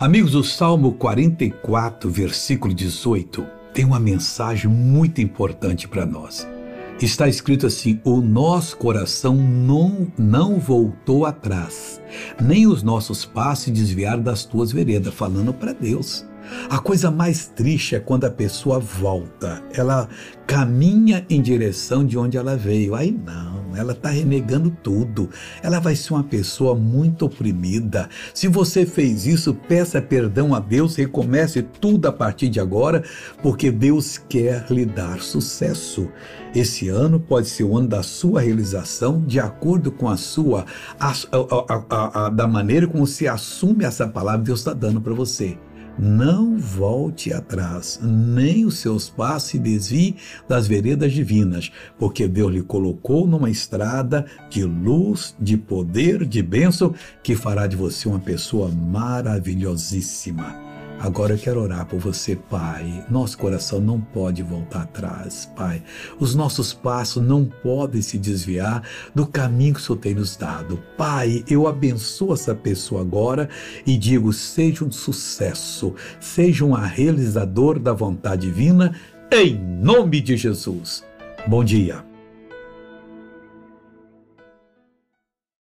Amigos, o Salmo 44, versículo 18, tem uma mensagem muito importante para nós. Está escrito assim: O nosso coração não, não voltou atrás, nem os nossos passos se desviaram das tuas veredas, falando para Deus. A coisa mais triste é quando a pessoa volta, ela caminha em direção de onde ela veio. Aí não, ela está renegando tudo. Ela vai ser uma pessoa muito oprimida. Se você fez isso, peça perdão a Deus, recomece tudo a partir de agora, porque Deus quer lhe dar sucesso. Esse ano pode ser o ano da sua realização, de acordo com a sua, a, a, a, da maneira como você assume essa palavra que Deus está dando para você. Não volte atrás, nem os seus passos se desviem das veredas divinas, porque Deus lhe colocou numa estrada de luz, de poder, de bênção, que fará de você uma pessoa maravilhosíssima. Agora eu quero orar por você, Pai. Nosso coração não pode voltar atrás, Pai. Os nossos passos não podem se desviar do caminho que o Senhor tem nos dado. Pai, eu abençoo essa pessoa agora e digo: seja um sucesso, seja um realizador da vontade divina, em nome de Jesus. Bom dia.